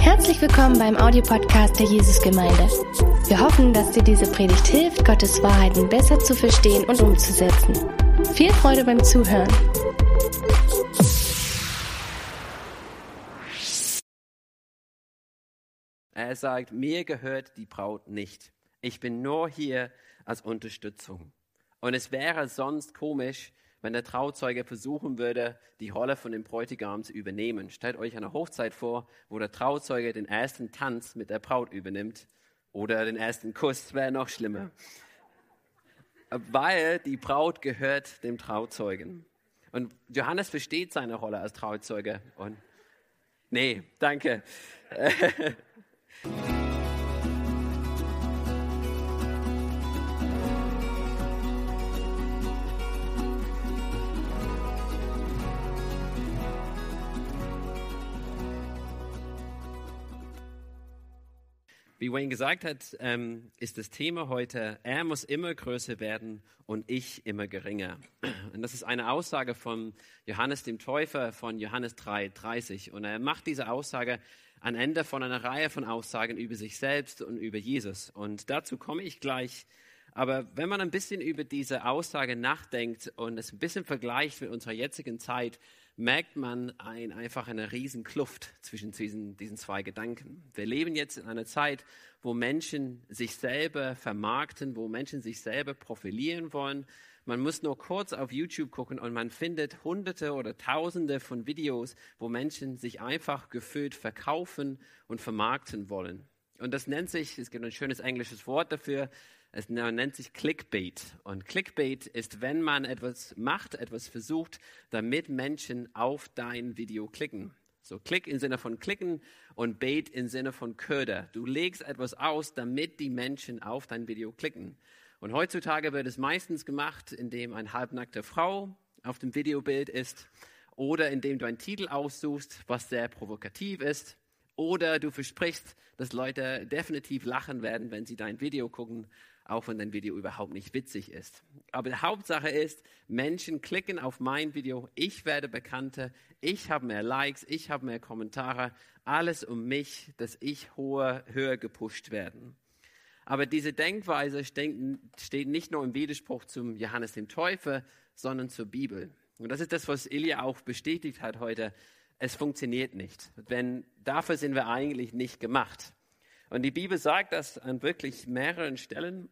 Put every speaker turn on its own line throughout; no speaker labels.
Herzlich willkommen beim Audiopodcast der Jesusgemeinde. Wir hoffen, dass dir diese Predigt hilft, Gottes Wahrheiten besser zu verstehen und umzusetzen. Viel Freude beim Zuhören.
Er sagt, mir gehört die Braut nicht. Ich bin nur hier als Unterstützung. Und es wäre sonst komisch, wenn der Trauzeuge versuchen würde, die Rolle von dem Bräutigam zu übernehmen. Stellt euch eine Hochzeit vor, wo der Trauzeuge den ersten Tanz mit der Braut übernimmt oder den ersten Kuss, wäre noch schlimmer. Weil die Braut gehört dem Trauzeugen. Und Johannes versteht seine Rolle als Trauzeuge. Und nee, danke. Wie Wayne gesagt hat, ähm, ist das Thema heute, er muss immer größer werden und ich immer geringer. Und das ist eine Aussage von Johannes dem Täufer von Johannes 3,30. Und er macht diese Aussage am Ende von einer Reihe von Aussagen über sich selbst und über Jesus. Und dazu komme ich gleich. Aber wenn man ein bisschen über diese Aussage nachdenkt und es ein bisschen vergleicht mit unserer jetzigen Zeit, merkt man ein, einfach eine riesen Kluft zwischen diesen, diesen zwei Gedanken. Wir leben jetzt in einer Zeit, wo Menschen sich selber vermarkten, wo Menschen sich selber profilieren wollen. Man muss nur kurz auf YouTube gucken und man findet hunderte oder tausende von Videos, wo Menschen sich einfach gefühlt verkaufen und vermarkten wollen. Und das nennt sich, es gibt ein schönes englisches Wort dafür, es nennt sich Clickbait. Und Clickbait ist, wenn man etwas macht, etwas versucht, damit Menschen auf dein Video klicken. So Klick im Sinne von klicken und Bait im Sinne von Köder. Du legst etwas aus, damit die Menschen auf dein Video klicken. Und heutzutage wird es meistens gemacht, indem eine halbnackte Frau auf dem Videobild ist oder indem du einen Titel aussuchst, was sehr provokativ ist oder du versprichst, dass Leute definitiv lachen werden, wenn sie dein Video gucken auch wenn dein Video überhaupt nicht witzig ist. Aber die Hauptsache ist, Menschen klicken auf mein Video, ich werde bekannter, ich habe mehr Likes, ich habe mehr Kommentare, alles um mich, dass ich höher, höher gepusht werden. Aber diese Denkweise steht nicht nur im Widerspruch zum Johannes dem Täufer, sondern zur Bibel. Und das ist das, was Ilja auch bestätigt hat heute. Es funktioniert nicht. Denn dafür sind wir eigentlich nicht gemacht. Und die Bibel sagt das an wirklich mehreren Stellen.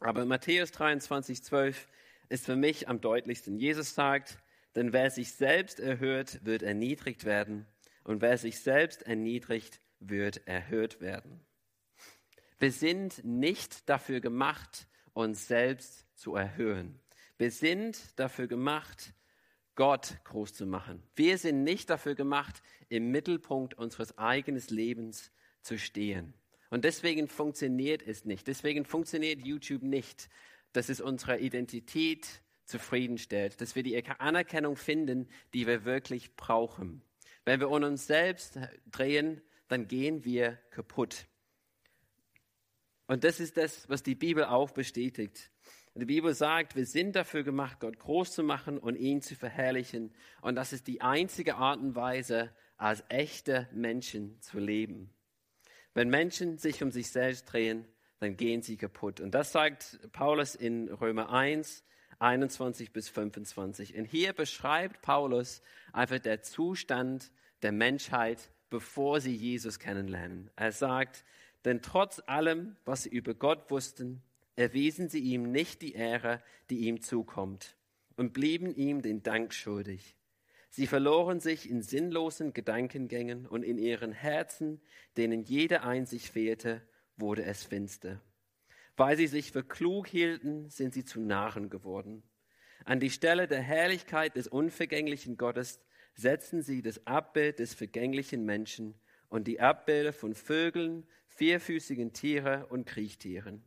Aber Matthäus 23, 12 ist für mich am deutlichsten. Jesus sagt, denn wer sich selbst erhöht, wird erniedrigt werden. Und wer sich selbst erniedrigt, wird erhöht werden. Wir sind nicht dafür gemacht, uns selbst zu erhöhen. Wir sind dafür gemacht, Gott groß zu machen. Wir sind nicht dafür gemacht, im Mittelpunkt unseres eigenen Lebens zu stehen. Und deswegen funktioniert es nicht. Deswegen funktioniert YouTube nicht, dass es unsere Identität zufriedenstellt, dass wir die Anerkennung finden, die wir wirklich brauchen. Wenn wir um uns selbst drehen, dann gehen wir kaputt. Und das ist das, was die Bibel auch bestätigt. Die Bibel sagt, wir sind dafür gemacht, Gott groß zu machen und ihn zu verherrlichen. Und das ist die einzige Art und Weise, als echte Menschen zu leben. Wenn Menschen sich um sich selbst drehen, dann gehen sie kaputt. Und das sagt Paulus in Römer 1, 21 bis 25. Und hier beschreibt Paulus einfach der Zustand der Menschheit, bevor sie Jesus kennenlernen. Er sagt, denn trotz allem, was sie über Gott wussten, erwiesen sie ihm nicht die Ehre, die ihm zukommt, und blieben ihm den Dank schuldig. Sie verloren sich in sinnlosen Gedankengängen und in ihren Herzen, denen jede Einsicht fehlte, wurde es finster. Weil sie sich für klug hielten, sind sie zu Narren geworden. An die Stelle der Herrlichkeit des unvergänglichen Gottes setzen sie das Abbild des vergänglichen Menschen und die Abbilder von Vögeln, vierfüßigen Tieren und Kriechtieren.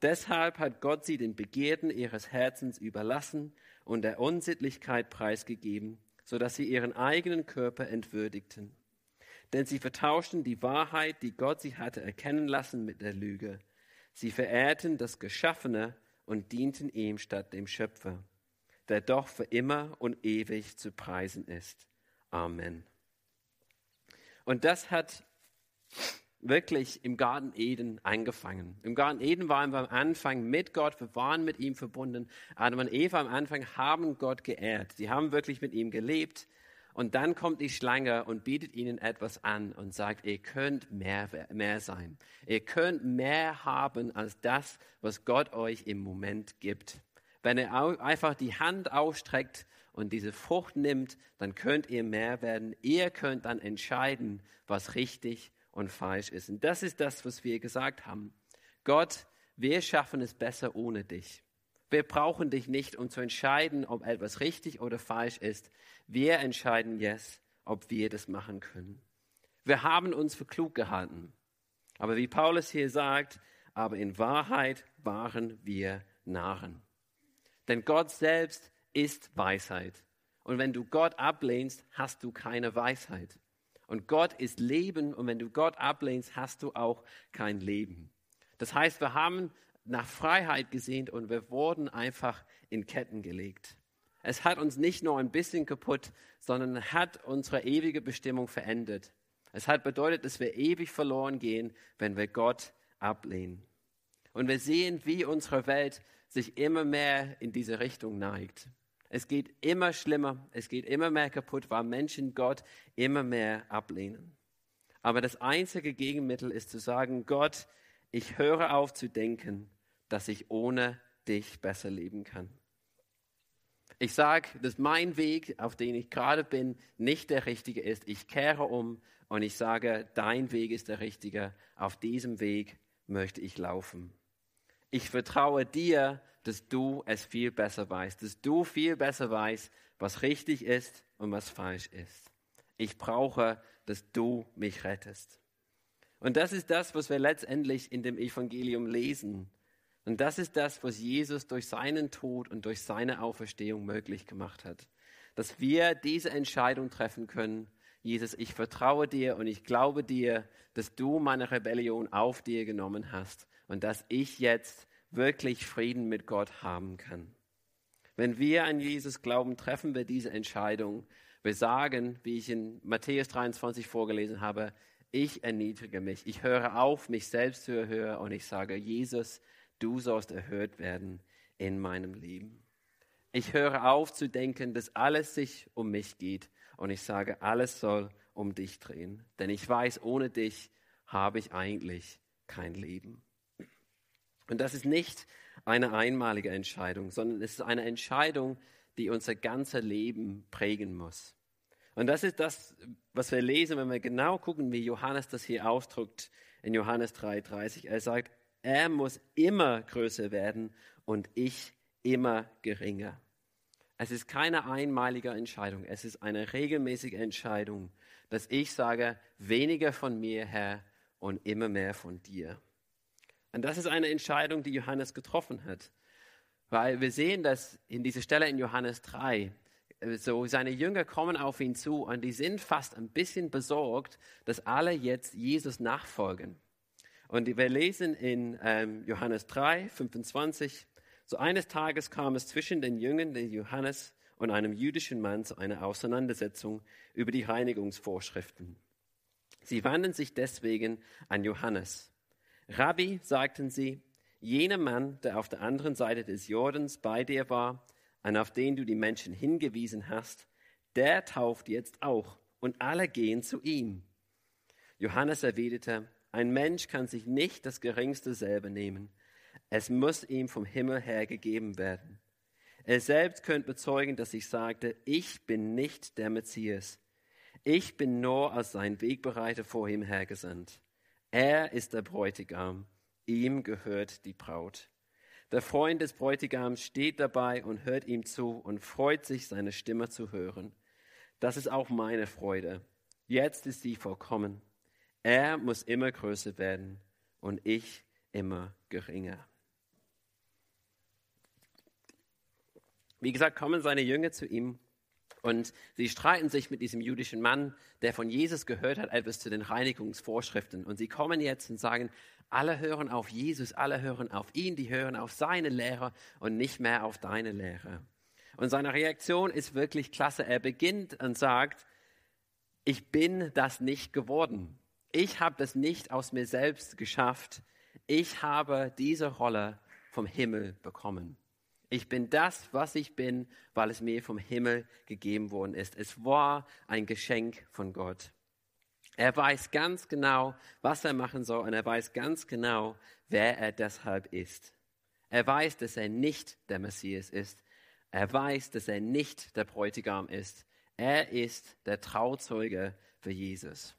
Deshalb hat Gott sie den Begierden ihres Herzens überlassen und der Unsittlichkeit preisgegeben sodass sie ihren eigenen Körper entwürdigten. Denn sie vertauschten die Wahrheit, die Gott sie hatte erkennen lassen, mit der Lüge. Sie verehrten das Geschaffene und dienten ihm statt dem Schöpfer, der doch für immer und ewig zu preisen ist. Amen. Und das hat wirklich im Garten Eden angefangen. Im Garten Eden waren wir am Anfang mit Gott, wir waren mit ihm verbunden. Adam und Eva am Anfang haben Gott geehrt. Sie haben wirklich mit ihm gelebt. Und dann kommt die Schlange und bietet ihnen etwas an und sagt, ihr könnt mehr, mehr sein. Ihr könnt mehr haben als das, was Gott euch im Moment gibt. Wenn ihr einfach die Hand ausstreckt und diese Frucht nimmt, dann könnt ihr mehr werden. Ihr könnt dann entscheiden, was richtig und falsch ist. Und das ist das, was wir gesagt haben. Gott, wir schaffen es besser ohne dich. Wir brauchen dich nicht, um zu entscheiden, ob etwas richtig oder falsch ist. Wir entscheiden jetzt, ob wir das machen können. Wir haben uns für klug gehalten. Aber wie Paulus hier sagt, aber in Wahrheit waren wir Narren. Denn Gott selbst ist Weisheit. Und wenn du Gott ablehnst, hast du keine Weisheit. Und Gott ist Leben und wenn du Gott ablehnst, hast du auch kein Leben. Das heißt, wir haben nach Freiheit gesehnt und wir wurden einfach in Ketten gelegt. Es hat uns nicht nur ein bisschen kaputt, sondern hat unsere ewige Bestimmung verändert. Es hat bedeutet, dass wir ewig verloren gehen, wenn wir Gott ablehnen. Und wir sehen, wie unsere Welt sich immer mehr in diese Richtung neigt. Es geht immer schlimmer, es geht immer mehr kaputt, weil Menschen Gott immer mehr ablehnen. Aber das einzige Gegenmittel ist zu sagen, Gott, ich höre auf zu denken, dass ich ohne dich besser leben kann. Ich sage, dass mein Weg, auf den ich gerade bin, nicht der richtige ist. Ich kehre um und ich sage, dein Weg ist der richtige. Auf diesem Weg möchte ich laufen. Ich vertraue dir, dass du es viel besser weißt, dass du viel besser weißt, was richtig ist und was falsch ist. Ich brauche, dass du mich rettest. Und das ist das, was wir letztendlich in dem Evangelium lesen. Und das ist das, was Jesus durch seinen Tod und durch seine Auferstehung möglich gemacht hat. Dass wir diese Entscheidung treffen können. Jesus, ich vertraue dir und ich glaube dir, dass du meine Rebellion auf dir genommen hast und dass ich jetzt wirklich Frieden mit Gott haben kann. Wenn wir an Jesus glauben, treffen wir diese Entscheidung. Wir sagen, wie ich in Matthäus 23 vorgelesen habe, ich erniedrige mich. Ich höre auf, mich selbst zu erhören und ich sage, Jesus, du sollst erhört werden in meinem Leben. Ich höre auf zu denken, dass alles sich um mich geht und ich sage, alles soll um dich drehen. Denn ich weiß, ohne dich habe ich eigentlich kein Leben. Und das ist nicht eine einmalige Entscheidung, sondern es ist eine Entscheidung, die unser ganzes Leben prägen muss. Und das ist das, was wir lesen, wenn wir genau gucken, wie Johannes das hier ausdrückt in Johannes 3,30. Er sagt, er muss immer größer werden und ich immer geringer. Es ist keine einmalige Entscheidung, es ist eine regelmäßige Entscheidung, dass ich sage, weniger von mir, Herr, und immer mehr von dir. Und das ist eine Entscheidung, die Johannes getroffen hat. Weil wir sehen, dass in dieser Stelle in Johannes 3, äh, so seine Jünger kommen auf ihn zu und die sind fast ein bisschen besorgt, dass alle jetzt Jesus nachfolgen. Und wir lesen in ähm, Johannes 3, 25, so eines Tages kam es zwischen den Jüngern des Johannes und einem jüdischen Mann zu einer Auseinandersetzung über die Reinigungsvorschriften. Sie wandten sich deswegen an Johannes. Rabbi, sagten sie, jener Mann, der auf der anderen Seite des Jordans bei dir war und auf den du die Menschen hingewiesen hast, der tauft jetzt auch und alle gehen zu ihm. Johannes erwiderte, ein Mensch kann sich nicht das Geringste selber nehmen. Es muss ihm vom Himmel her gegeben werden. Er selbst könnte bezeugen, dass ich sagte, ich bin nicht der Messias. Ich bin nur als sein Wegbereiter vor ihm hergesandt. Er ist der Bräutigam, ihm gehört die Braut. Der Freund des Bräutigams steht dabei und hört ihm zu und freut sich, seine Stimme zu hören. Das ist auch meine Freude. Jetzt ist sie vollkommen. Er muss immer größer werden und ich immer geringer. Wie gesagt, kommen seine Jünger zu ihm und sie streiten sich mit diesem jüdischen Mann, der von Jesus gehört hat, etwas zu den Reinigungsvorschriften. Und sie kommen jetzt und sagen, alle hören auf Jesus, alle hören auf ihn, die hören auf seine Lehre und nicht mehr auf deine Lehre. Und seine Reaktion ist wirklich klasse. Er beginnt und sagt, ich bin das nicht geworden. Ich habe das nicht aus mir selbst geschafft. Ich habe diese Rolle vom Himmel bekommen. Ich bin das, was ich bin, weil es mir vom Himmel gegeben worden ist. Es war ein Geschenk von Gott. Er weiß ganz genau, was er machen soll und er weiß ganz genau, wer er deshalb ist. Er weiß, dass er nicht der Messias ist. Er weiß, dass er nicht der Bräutigam ist. Er ist der Trauzeuge für Jesus.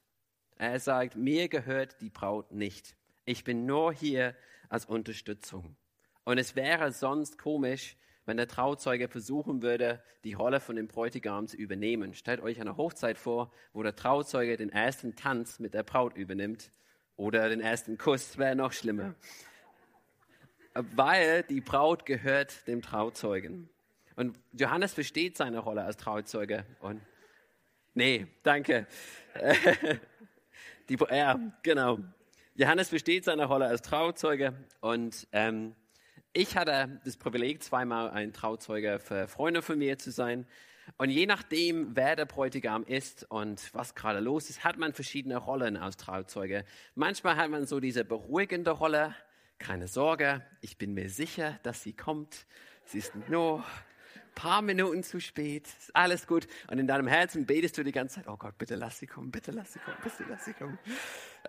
Er sagt, mir gehört die Braut nicht. Ich bin nur hier als Unterstützung. Und es wäre sonst komisch, wenn der Trauzeuge versuchen würde, die Rolle von dem Bräutigam zu übernehmen. Stellt euch eine Hochzeit vor, wo der Trauzeuge den ersten Tanz mit der Braut übernimmt oder den ersten Kuss, wäre noch schlimmer. Weil die Braut gehört dem Trauzeugen. Und Johannes versteht seine Rolle als Trauzeuge. Und nee, danke. Die, ja, genau. Johannes versteht seine Rolle als Trauzeuge und ähm, ich hatte das Privileg, zweimal ein Trauzeuge für Freunde von mir zu sein. Und je nachdem, wer der Bräutigam ist und was gerade los ist, hat man verschiedene Rollen als Trauzeuge. Manchmal hat man so diese beruhigende Rolle. Keine Sorge, ich bin mir sicher, dass sie kommt. Sie ist nur paar Minuten zu spät, ist alles gut. Und in deinem Herzen betest du die ganze Zeit, oh Gott, bitte lass sie kommen, bitte lass sie kommen, bitte lass sie kommen.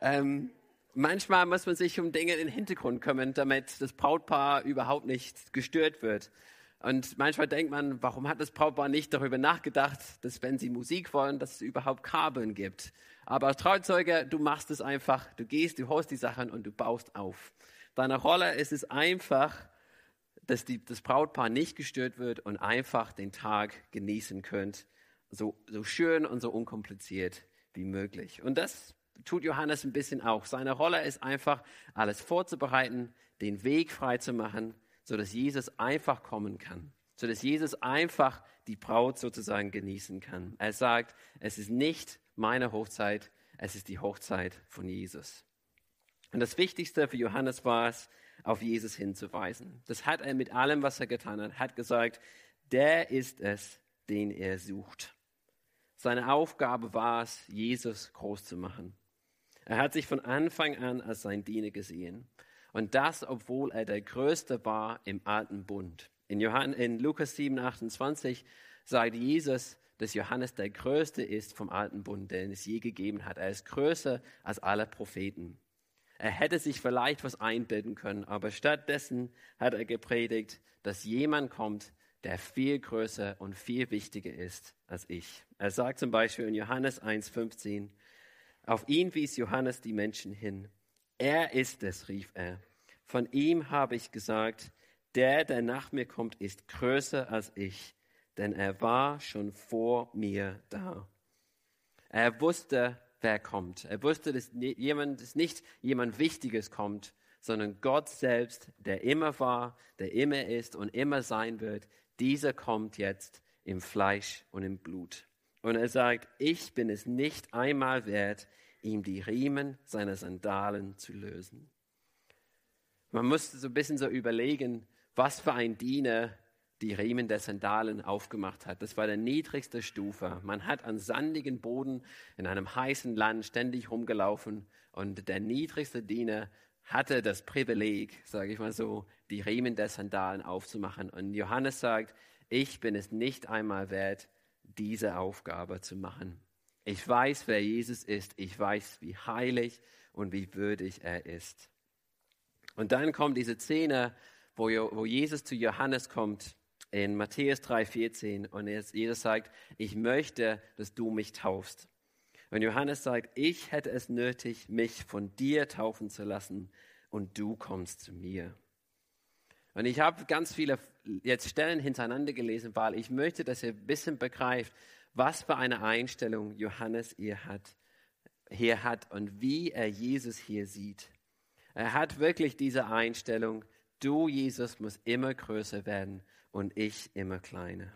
Ähm, manchmal muss man sich um Dinge in den Hintergrund kümmern, damit das Brautpaar überhaupt nicht gestört wird. Und manchmal denkt man, warum hat das Brautpaar nicht darüber nachgedacht, dass wenn sie Musik wollen, dass es überhaupt Kabeln gibt. Aber als Trauzeuge, du machst es einfach, du gehst, du holst die Sachen und du baust auf. Deine Rolle ist es einfach, dass die, das Brautpaar nicht gestört wird und einfach den Tag genießen könnt, so, so schön und so unkompliziert wie möglich. Und das tut Johannes ein bisschen auch. Seine Rolle ist einfach, alles vorzubereiten, den Weg frei zu machen, sodass Jesus einfach kommen kann, sodass Jesus einfach die Braut sozusagen genießen kann. Er sagt, es ist nicht meine Hochzeit, es ist die Hochzeit von Jesus. Und das Wichtigste für Johannes war es, auf Jesus hinzuweisen. Das hat er mit allem, was er getan hat, hat gesagt, der ist es, den er sucht. Seine Aufgabe war es, Jesus groß zu machen. Er hat sich von Anfang an als sein Diener gesehen. Und das, obwohl er der Größte war im alten Bund. In, Johann, in Lukas 7, 28 sagt Jesus, dass Johannes der Größte ist vom alten Bund, den es je gegeben hat. Er ist größer als alle Propheten. Er hätte sich vielleicht was einbilden können, aber stattdessen hat er gepredigt, dass jemand kommt, der viel größer und viel wichtiger ist als ich. Er sagt zum Beispiel in Johannes 1,15, auf ihn wies Johannes die Menschen hin. Er ist es, rief er. Von ihm habe ich gesagt, der, der nach mir kommt, ist größer als ich, denn er war schon vor mir da. Er wusste, wer kommt. Er wusste, dass, jemand, dass nicht jemand Wichtiges kommt, sondern Gott selbst, der immer war, der immer ist und immer sein wird, dieser kommt jetzt im Fleisch und im Blut. Und er sagt, ich bin es nicht einmal wert, ihm die Riemen seiner Sandalen zu lösen. Man muss so ein bisschen so überlegen, was für ein Diener die Riemen der Sandalen aufgemacht hat. Das war der niedrigste Stufe. Man hat an sandigen Boden in einem heißen Land ständig rumgelaufen und der niedrigste Diener hatte das Privileg, sage ich mal so, die Riemen der Sandalen aufzumachen. Und Johannes sagt, ich bin es nicht einmal wert, diese Aufgabe zu machen. Ich weiß, wer Jesus ist. Ich weiß, wie heilig und wie würdig er ist. Und dann kommt diese Szene, wo, Jesus zu Johannes kommt in Matthäus 3,14 und Jesus sagt, ich möchte, dass du mich taufst. Und Johannes sagt, ich hätte es nötig, mich von dir taufen zu lassen und du kommst zu mir. Und ich habe ganz viele jetzt Stellen hintereinander gelesen, weil ich möchte, dass ihr ein bisschen begreift, was für eine Einstellung Johannes hier hat, hier hat und wie er Jesus hier sieht. Er hat wirklich diese Einstellung, du Jesus musst immer größer werden und ich immer kleiner.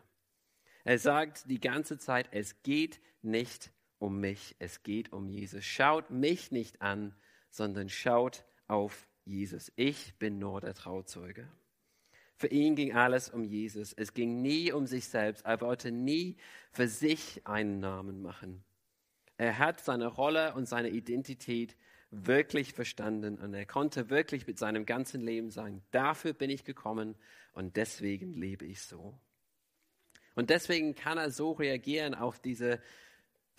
Er sagt die ganze Zeit, es geht nicht um mich, es geht um Jesus. Schaut mich nicht an, sondern schaut auf Jesus. Ich bin nur der Trauzeuge. Für ihn ging alles um Jesus. Es ging nie um sich selbst. Er wollte nie für sich einen Namen machen. Er hat seine Rolle und seine Identität wirklich verstanden und er konnte wirklich mit seinem ganzen Leben sagen, dafür bin ich gekommen und deswegen lebe ich so. Und deswegen kann er so reagieren auf diese,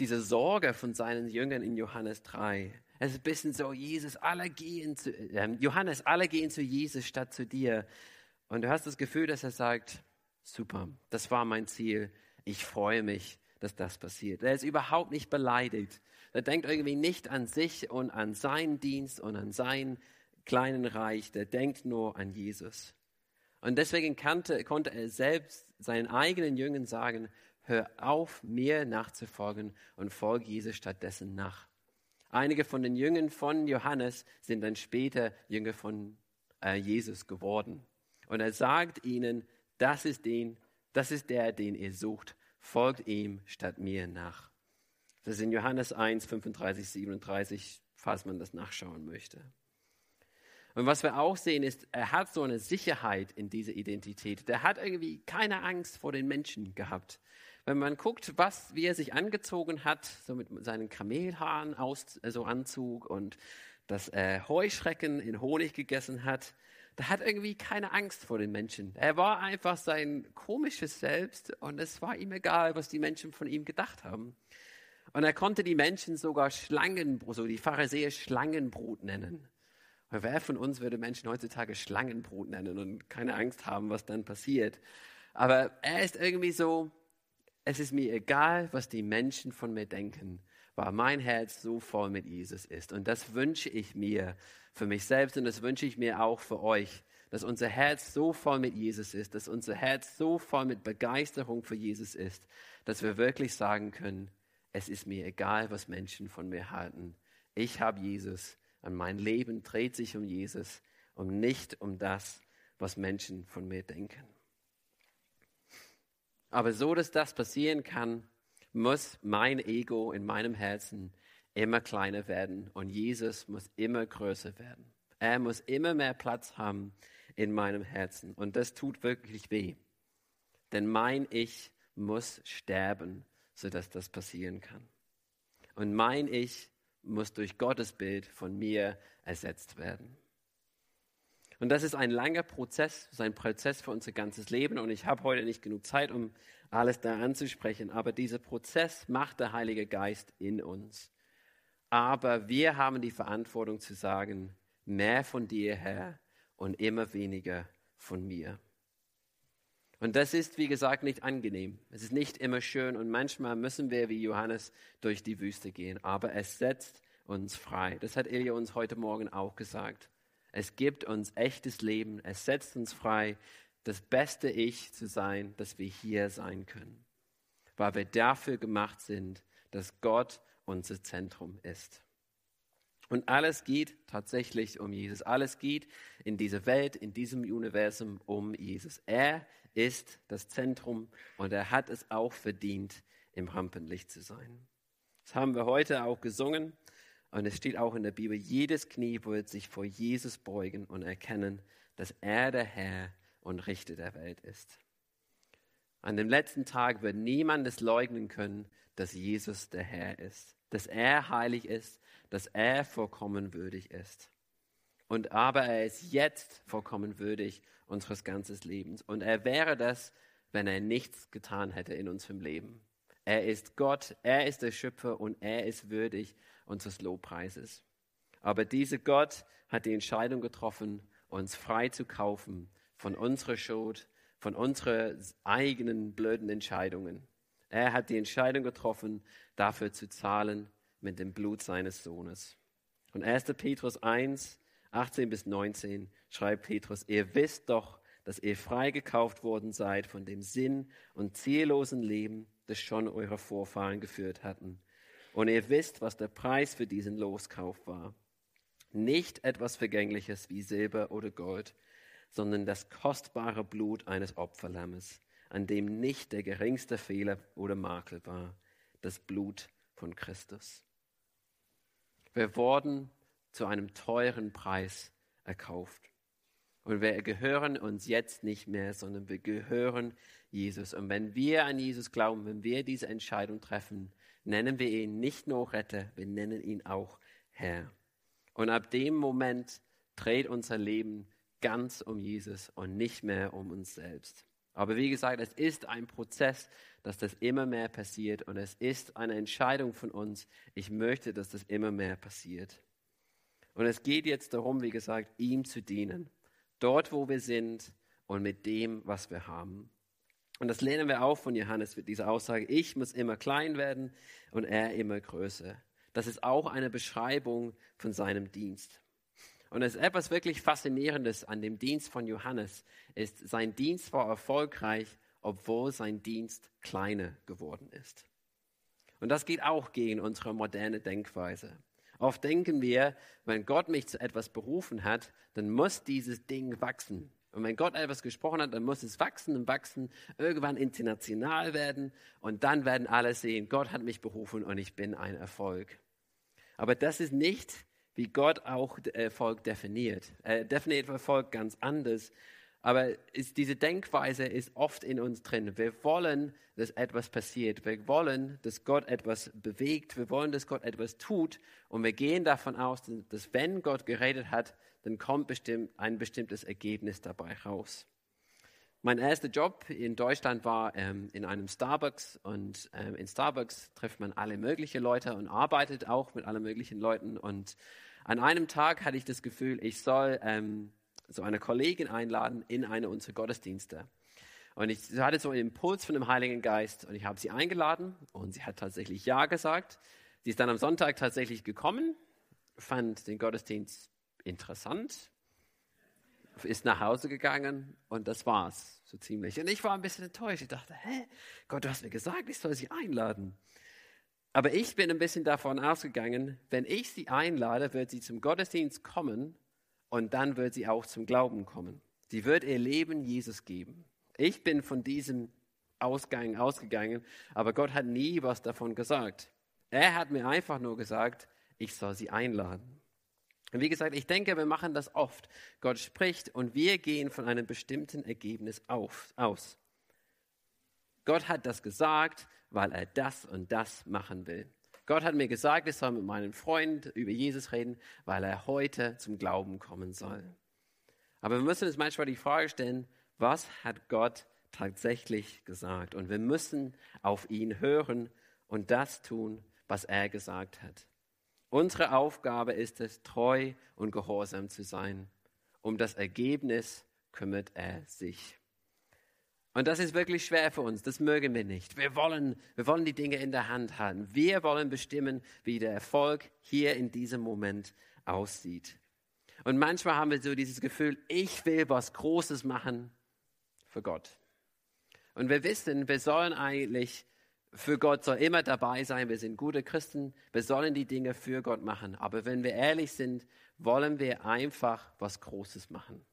diese Sorge von seinen Jüngern in Johannes 3. Es ist ein bisschen so, Jesus, alle gehen zu, äh, Johannes, alle gehen zu Jesus statt zu dir. Und du hast das Gefühl, dass er sagt, super, das war mein Ziel, ich freue mich, dass das passiert. Er ist überhaupt nicht beleidigt. Er denkt irgendwie nicht an sich und an seinen Dienst und an sein kleinen Reich. Der denkt nur an Jesus. Und deswegen kannte, konnte er selbst seinen eigenen Jüngern sagen, hör auf, mir nachzufolgen und folge Jesus stattdessen nach. Einige von den Jüngern von Johannes sind dann später Jünger von äh, Jesus geworden. Und er sagt ihnen, das ist, den, das ist der, den ihr sucht. Folgt ihm statt mir nach. Das ist in Johannes 1, 35, 37, falls man das nachschauen möchte. Und was wir auch sehen, ist, er hat so eine Sicherheit in dieser Identität. Der hat irgendwie keine Angst vor den Menschen gehabt. Wenn man guckt, was, wie er sich angezogen hat, so mit seinen Kamelhaaren aus, so Anzug und dass er Heuschrecken in Honig gegessen hat, der hat irgendwie keine Angst vor den Menschen. Er war einfach sein komisches Selbst und es war ihm egal, was die Menschen von ihm gedacht haben. Und er konnte die Menschen sogar Schlangenbrot, so die Pharisäer Schlangenbrot nennen. Und wer von uns würde Menschen heutzutage Schlangenbrot nennen und keine Angst haben, was dann passiert? Aber er ist irgendwie so, es ist mir egal, was die Menschen von mir denken, weil mein Herz so voll mit Jesus ist. Und das wünsche ich mir für mich selbst und das wünsche ich mir auch für euch, dass unser Herz so voll mit Jesus ist, dass unser Herz so voll mit Begeisterung für Jesus ist, dass wir wirklich sagen können, es ist mir egal, was Menschen von mir halten. Ich habe Jesus und mein Leben dreht sich um Jesus und nicht um das, was Menschen von mir denken. Aber so, dass das passieren kann, muss mein Ego in meinem Herzen immer kleiner werden und Jesus muss immer größer werden. Er muss immer mehr Platz haben in meinem Herzen und das tut wirklich weh. Denn mein Ich muss sterben, sodass das passieren kann. Und mein Ich muss durch Gottes Bild von mir ersetzt werden. Und das ist ein langer Prozess, ein Prozess für unser ganzes Leben. Und ich habe heute nicht genug Zeit, um alles da anzusprechen. Aber dieser Prozess macht der Heilige Geist in uns. Aber wir haben die Verantwortung zu sagen, mehr von dir, Herr, und immer weniger von mir. Und das ist, wie gesagt, nicht angenehm. Es ist nicht immer schön und manchmal müssen wir wie Johannes durch die Wüste gehen. Aber es setzt uns frei. Das hat Elia uns heute Morgen auch gesagt. Es gibt uns echtes Leben. Es setzt uns frei, das beste Ich zu sein, dass wir hier sein können. Weil wir dafür gemacht sind, dass Gott unser Zentrum ist. Und alles geht tatsächlich um Jesus. Alles geht in dieser Welt, in diesem Universum um Jesus. Er ist das Zentrum und er hat es auch verdient, im Rampenlicht zu sein. Das haben wir heute auch gesungen und es steht auch in der Bibel, jedes Knie wird sich vor Jesus beugen und erkennen, dass er der Herr und Richter der Welt ist. An dem letzten Tag wird niemand es leugnen können, dass Jesus der Herr ist, dass er heilig ist, dass er vollkommen würdig ist. Und aber er ist jetzt vollkommen würdig unseres ganzen Lebens. Und er wäre das, wenn er nichts getan hätte in unserem Leben. Er ist Gott, er ist der Schöpfer und er ist würdig unseres Lobpreises. Aber dieser Gott hat die Entscheidung getroffen, uns frei zu kaufen von unserer Schuld, von unseren eigenen blöden Entscheidungen. Er hat die Entscheidung getroffen, dafür zu zahlen mit dem Blut seines Sohnes. Und 1. Petrus 1, 18 bis 19 schreibt Petrus, ihr wisst doch, dass ihr freigekauft worden seid von dem Sinn und ziellosen Leben, das schon eure Vorfahren geführt hatten. Und ihr wisst, was der Preis für diesen Loskauf war. Nicht etwas Vergängliches wie Silber oder Gold, sondern das kostbare Blut eines Opferlammes, an dem nicht der geringste Fehler oder Makel war, das Blut von Christus. Wir wurden zu einem teuren Preis erkauft. Und wir gehören uns jetzt nicht mehr, sondern wir gehören Jesus. Und wenn wir an Jesus glauben, wenn wir diese Entscheidung treffen, nennen wir ihn nicht nur Retter, wir nennen ihn auch Herr. Und ab dem Moment dreht unser Leben ganz um Jesus und nicht mehr um uns selbst. Aber wie gesagt, es ist ein Prozess, dass das immer mehr passiert und es ist eine Entscheidung von uns. Ich möchte, dass das immer mehr passiert. Und es geht jetzt darum, wie gesagt, ihm zu dienen. Dort, wo wir sind und mit dem, was wir haben. Und das lernen wir auch von Johannes mit dieser Aussage, ich muss immer klein werden und er immer größer. Das ist auch eine Beschreibung von seinem Dienst. Und es ist etwas wirklich Faszinierendes an dem Dienst von Johannes, ist, sein Dienst war erfolgreich, obwohl sein Dienst kleiner geworden ist. Und das geht auch gegen unsere moderne Denkweise. Oft denken wir, wenn Gott mich zu etwas berufen hat, dann muss dieses Ding wachsen. Und wenn Gott etwas gesprochen hat, dann muss es wachsen und wachsen, irgendwann international werden und dann werden alle sehen, Gott hat mich berufen und ich bin ein Erfolg. Aber das ist nicht, wie Gott auch Erfolg definiert. Er definiert Erfolg ganz anders. Aber ist, diese Denkweise ist oft in uns drin. Wir wollen, dass etwas passiert. Wir wollen, dass Gott etwas bewegt. Wir wollen, dass Gott etwas tut. Und wir gehen davon aus, dass wenn Gott geredet hat, dann kommt bestimmt ein bestimmtes Ergebnis dabei raus. Mein erster Job in Deutschland war ähm, in einem Starbucks und ähm, in Starbucks trifft man alle möglichen Leute und arbeitet auch mit allen möglichen Leuten. Und an einem Tag hatte ich das Gefühl, ich soll ähm, so eine Kollegin einladen in eine unserer Gottesdienste. Und ich hatte so einen Impuls von dem Heiligen Geist und ich habe sie eingeladen und sie hat tatsächlich Ja gesagt. Sie ist dann am Sonntag tatsächlich gekommen, fand den Gottesdienst interessant, ist nach Hause gegangen und das war's, so ziemlich. Und ich war ein bisschen enttäuscht. Ich dachte, hä, Gott, du hast mir gesagt, ich soll sie einladen. Aber ich bin ein bisschen davon ausgegangen, wenn ich sie einlade, wird sie zum Gottesdienst kommen und dann wird sie auch zum Glauben kommen. Sie wird ihr Leben Jesus geben. Ich bin von diesem Ausgang ausgegangen, aber Gott hat nie was davon gesagt. Er hat mir einfach nur gesagt, ich soll sie einladen. Und wie gesagt, ich denke, wir machen das oft. Gott spricht und wir gehen von einem bestimmten Ergebnis auf, aus. Gott hat das gesagt, weil er das und das machen will. Gott hat mir gesagt, ich soll mit meinem Freund über Jesus reden, weil er heute zum Glauben kommen soll. Aber wir müssen uns manchmal die Frage stellen, was hat Gott tatsächlich gesagt? Und wir müssen auf ihn hören und das tun, was er gesagt hat. Unsere Aufgabe ist es, treu und gehorsam zu sein. Um das Ergebnis kümmert er sich. Und das ist wirklich schwer für uns. Das mögen wir nicht. Wir wollen, wir wollen die Dinge in der Hand haben. Wir wollen bestimmen, wie der Erfolg hier in diesem Moment aussieht. Und manchmal haben wir so dieses Gefühl, ich will was Großes machen für Gott. Und wir wissen, wir sollen eigentlich für Gott soll immer dabei sein. Wir sind gute Christen. Wir sollen die Dinge für Gott machen. Aber wenn wir ehrlich sind, wollen wir einfach was Großes machen.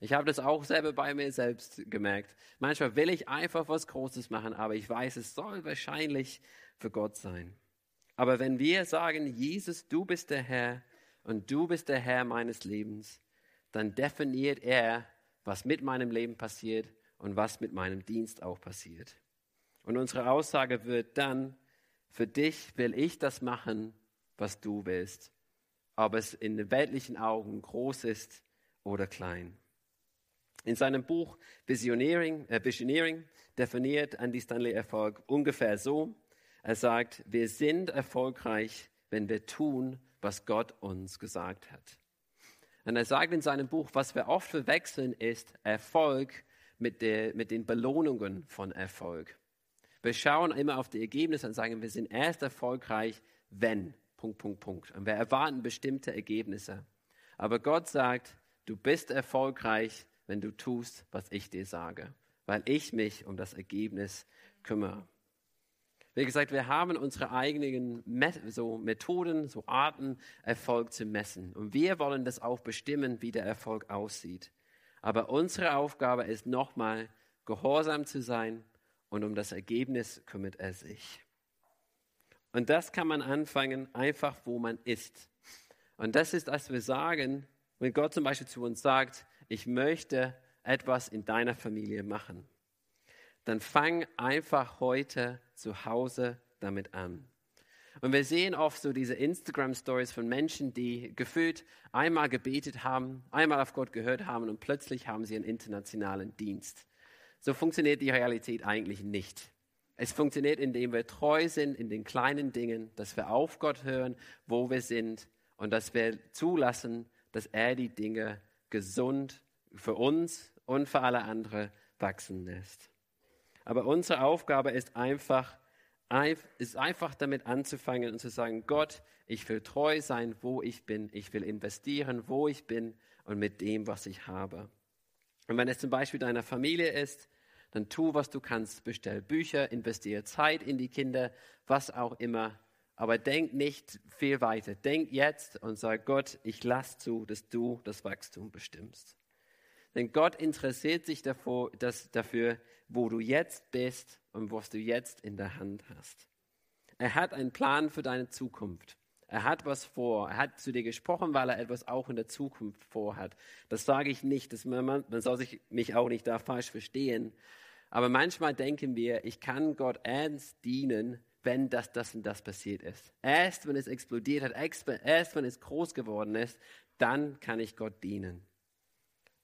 Ich habe das auch selber bei mir selbst gemerkt. Manchmal will ich einfach was Großes machen, aber ich weiß, es soll wahrscheinlich für Gott sein. Aber wenn wir sagen, Jesus, du bist der Herr und du bist der Herr meines Lebens, dann definiert er, was mit meinem Leben passiert und was mit meinem Dienst auch passiert. Und unsere Aussage wird dann, für dich will ich das machen, was du willst, ob es in den weltlichen Augen groß ist oder klein. In seinem Buch Visioneering, äh, Visioneering definiert Andy Stanley Erfolg ungefähr so. Er sagt, wir sind erfolgreich, wenn wir tun, was Gott uns gesagt hat. Und er sagt in seinem Buch, was wir oft verwechseln, ist Erfolg mit, der, mit den Belohnungen von Erfolg. Wir schauen immer auf die Ergebnisse und sagen, wir sind erst erfolgreich, wenn, Punkt, Punkt, Punkt. Und wir erwarten bestimmte Ergebnisse. Aber Gott sagt, du bist erfolgreich, wenn du tust, was ich dir sage, weil ich mich um das Ergebnis kümmere. Wie gesagt, wir haben unsere eigenen so Methoden, so Arten, Erfolg zu messen. Und wir wollen das auch bestimmen, wie der Erfolg aussieht. Aber unsere Aufgabe ist nochmal, gehorsam zu sein und um das Ergebnis kümmert er sich. Und das kann man anfangen, einfach wo man ist. Und das ist, als wir sagen, wenn Gott zum Beispiel zu uns sagt, ich möchte etwas in deiner Familie machen, dann fang einfach heute zu Hause damit an. Und wir sehen oft so diese Instagram-Stories von Menschen, die gefühlt einmal gebetet haben, einmal auf Gott gehört haben und plötzlich haben sie einen internationalen Dienst. So funktioniert die Realität eigentlich nicht. Es funktioniert, indem wir treu sind in den kleinen Dingen, dass wir auf Gott hören, wo wir sind und dass wir zulassen, dass er die Dinge gesund für uns und für alle anderen wachsen lässt. Aber unsere Aufgabe ist einfach, ist einfach damit anzufangen und zu sagen, Gott, ich will treu sein, wo ich bin. Ich will investieren, wo ich bin und mit dem, was ich habe. Und wenn es zum Beispiel deiner Familie ist, dann tu, was du kannst. Bestell Bücher, investiere Zeit in die Kinder, was auch immer. Aber denk nicht viel weiter. Denk jetzt und sag Gott, ich lass zu, dass du das Wachstum bestimmst. Denn Gott interessiert sich davor, dass, dafür, wo du jetzt bist und was du jetzt in der Hand hast. Er hat einen Plan für deine Zukunft. Er hat was vor. Er hat zu dir gesprochen, weil er etwas auch in der Zukunft vorhat. Das sage ich nicht. Das, man, man soll sich mich auch nicht da falsch verstehen. Aber manchmal denken wir, ich kann Gott ernst dienen, wenn das, das und das passiert ist. Erst wenn es explodiert hat, erst wenn es groß geworden ist, dann kann ich Gott dienen.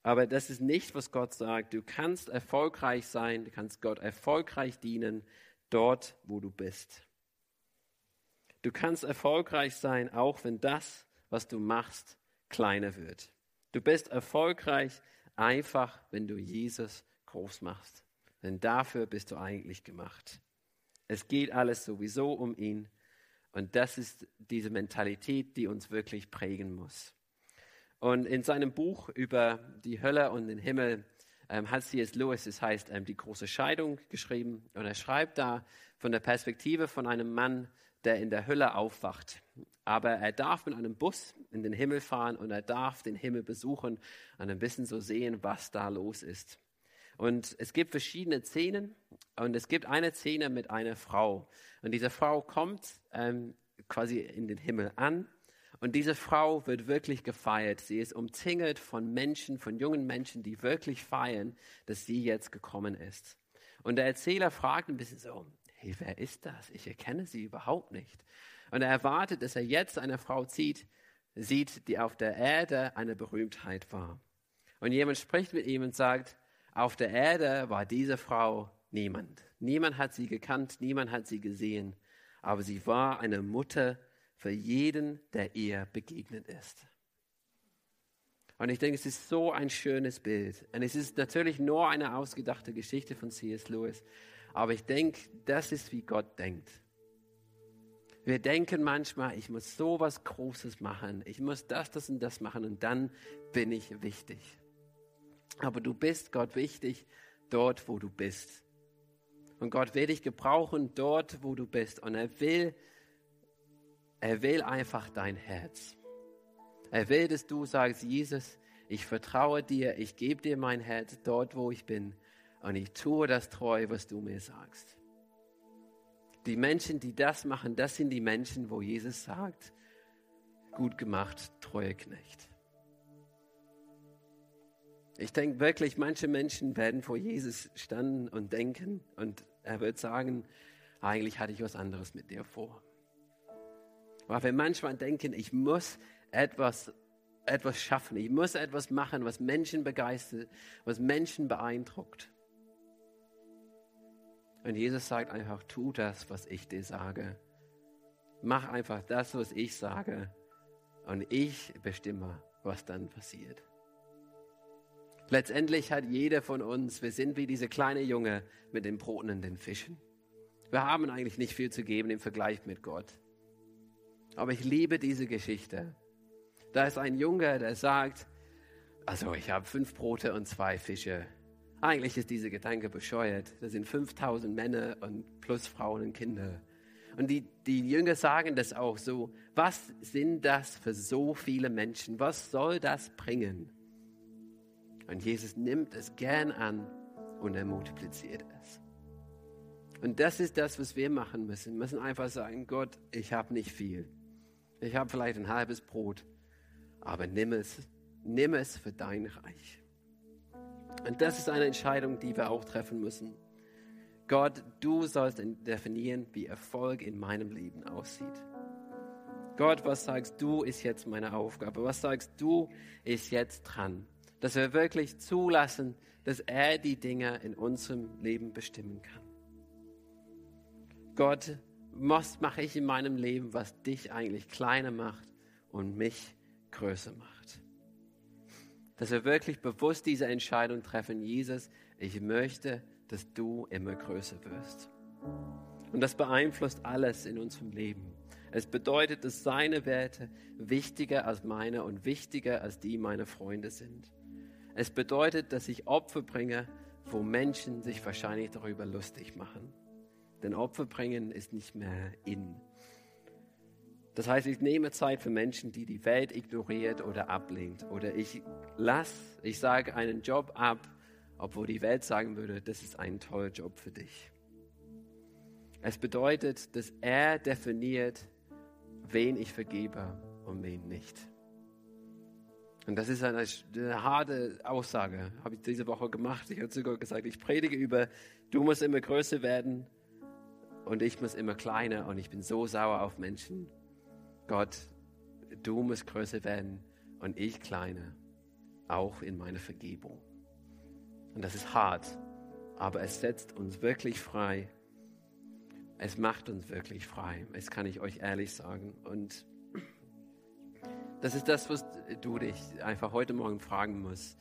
Aber das ist nicht, was Gott sagt. Du kannst erfolgreich sein, du kannst Gott erfolgreich dienen, dort, wo du bist. Du kannst erfolgreich sein, auch wenn das, was du machst, kleiner wird. Du bist erfolgreich einfach, wenn du Jesus groß machst. Denn dafür bist du eigentlich gemacht. Es geht alles sowieso um ihn. Und das ist diese Mentalität, die uns wirklich prägen muss. Und in seinem Buch über die Hölle und den Himmel ähm, hat C.S. Lewis, es heißt ähm, Die große Scheidung, geschrieben. Und er schreibt da von der Perspektive von einem Mann, der in der Hölle aufwacht. Aber er darf mit einem Bus in den Himmel fahren und er darf den Himmel besuchen und ein bisschen so sehen, was da los ist. Und es gibt verschiedene Szenen und es gibt eine Szene mit einer Frau. Und diese Frau kommt ähm, quasi in den Himmel an und diese Frau wird wirklich gefeiert. Sie ist umzingelt von Menschen, von jungen Menschen, die wirklich feiern, dass sie jetzt gekommen ist. Und der Erzähler fragt ein bisschen so, hey, wer ist das? Ich erkenne sie überhaupt nicht. Und er erwartet, dass er jetzt eine Frau sieht, sieht, die auf der Erde eine Berühmtheit war. Und jemand spricht mit ihm und sagt, auf der Erde war diese Frau niemand. Niemand hat sie gekannt, niemand hat sie gesehen. Aber sie war eine Mutter für jeden, der ihr begegnet ist. Und ich denke, es ist so ein schönes Bild. Und es ist natürlich nur eine ausgedachte Geschichte von C.S. Lewis. Aber ich denke, das ist, wie Gott denkt. Wir denken manchmal, ich muss so was Großes machen. Ich muss das, das und das machen und dann bin ich wichtig. Aber du bist Gott wichtig dort, wo du bist. Und Gott will dich gebrauchen dort, wo du bist. Und er will er will einfach dein Herz. Er will, dass du sagst, Jesus, ich vertraue dir, ich gebe dir mein Herz dort, wo ich bin und ich tue das treu, was du mir sagst. Die Menschen, die das machen, das sind die Menschen, wo Jesus sagt, gut gemacht, treue Knecht. Ich denke wirklich, manche Menschen werden vor Jesus standen und denken und er wird sagen, eigentlich hatte ich was anderes mit dir vor. Weil wir manchmal denken, ich muss etwas, etwas schaffen, ich muss etwas machen, was Menschen begeistert, was Menschen beeindruckt. Und Jesus sagt einfach, tu das, was ich dir sage. Mach einfach das, was ich sage. Und ich bestimme, was dann passiert. Letztendlich hat jeder von uns, wir sind wie diese kleine Junge mit den Broten und den Fischen. Wir haben eigentlich nicht viel zu geben im Vergleich mit Gott. Aber ich liebe diese Geschichte. Da ist ein Junge, der sagt, also ich habe fünf Brote und zwei Fische. Eigentlich ist dieser Gedanke bescheuert. Das sind 5000 Männer und plus Frauen und Kinder. Und die, die Jünger sagen das auch so. Was sind das für so viele Menschen? Was soll das bringen? Und Jesus nimmt es gern an und er multipliziert es. Und das ist das, was wir machen müssen. Wir müssen einfach sagen, Gott, ich habe nicht viel. Ich habe vielleicht ein halbes Brot, aber nimm es, nimm es für dein Reich. Und das ist eine Entscheidung, die wir auch treffen müssen. Gott, du sollst definieren, wie Erfolg in meinem Leben aussieht. Gott, was sagst du, ist jetzt meine Aufgabe? Was sagst du, ist jetzt dran? Dass wir wirklich zulassen, dass er die Dinge in unserem Leben bestimmen kann. Gott, was mache ich in meinem Leben, was dich eigentlich kleiner macht und mich größer macht? Dass wir wirklich bewusst diese Entscheidung treffen, Jesus, ich möchte, dass du immer größer wirst. Und das beeinflusst alles in unserem Leben. Es bedeutet, dass seine Werte wichtiger als meine und wichtiger als die meiner Freunde sind. Es bedeutet, dass ich Opfer bringe, wo Menschen sich wahrscheinlich darüber lustig machen. Denn Opfer bringen ist nicht mehr in. Das heißt, ich nehme Zeit für Menschen, die die Welt ignoriert oder ablehnt. Oder ich lasse, ich sage einen Job ab, obwohl die Welt sagen würde, das ist ein toller Job für dich. Es bedeutet, dass er definiert, wen ich vergebe und wen nicht. Und das ist eine, eine harte Aussage, habe ich diese Woche gemacht. Ich habe sogar gesagt, ich predige über, du musst immer größer werden und ich muss immer kleiner und ich bin so sauer auf Menschen. Gott, du musst größer werden und ich kleiner, auch in meiner Vergebung. Und das ist hart, aber es setzt uns wirklich frei. Es macht uns wirklich frei. Das kann ich euch ehrlich sagen. Und das ist das, was du dich einfach heute Morgen fragen musst.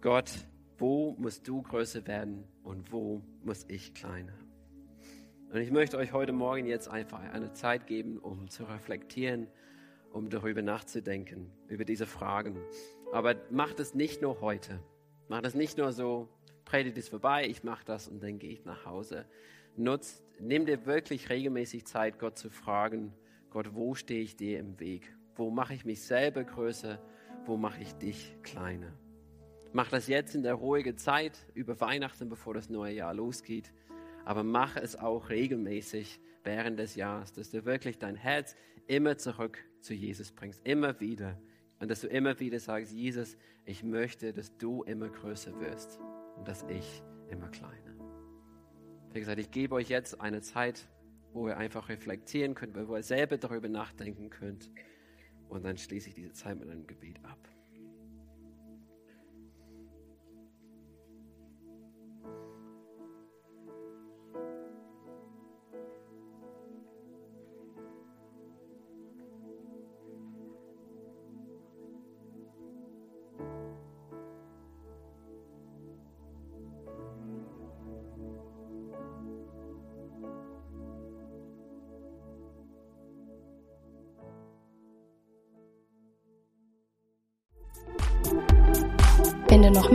Gott, wo musst du größer werden und wo muss ich kleiner? Und ich möchte euch heute Morgen jetzt einfach eine Zeit geben, um zu reflektieren, um darüber nachzudenken, über diese Fragen. Aber macht es nicht nur heute. Macht es nicht nur so, Predigt ist vorbei, ich mache das und dann gehe ich nach Hause. Nutzt, nimm dir wirklich regelmäßig Zeit, Gott zu fragen, Gott, wo stehe ich dir im Weg? Wo mache ich mich selber größer? Wo mache ich dich kleiner? Mach das jetzt in der ruhigen Zeit über Weihnachten, bevor das neue Jahr losgeht aber mach es auch regelmäßig während des Jahres, dass du wirklich dein Herz immer zurück zu Jesus bringst, immer wieder. Und dass du immer wieder sagst, Jesus, ich möchte, dass du immer größer wirst und dass ich immer kleiner. Wie gesagt, ich gebe euch jetzt eine Zeit, wo ihr einfach reflektieren könnt, wo ihr selber darüber nachdenken könnt. Und dann schließe ich diese Zeit mit einem Gebet ab.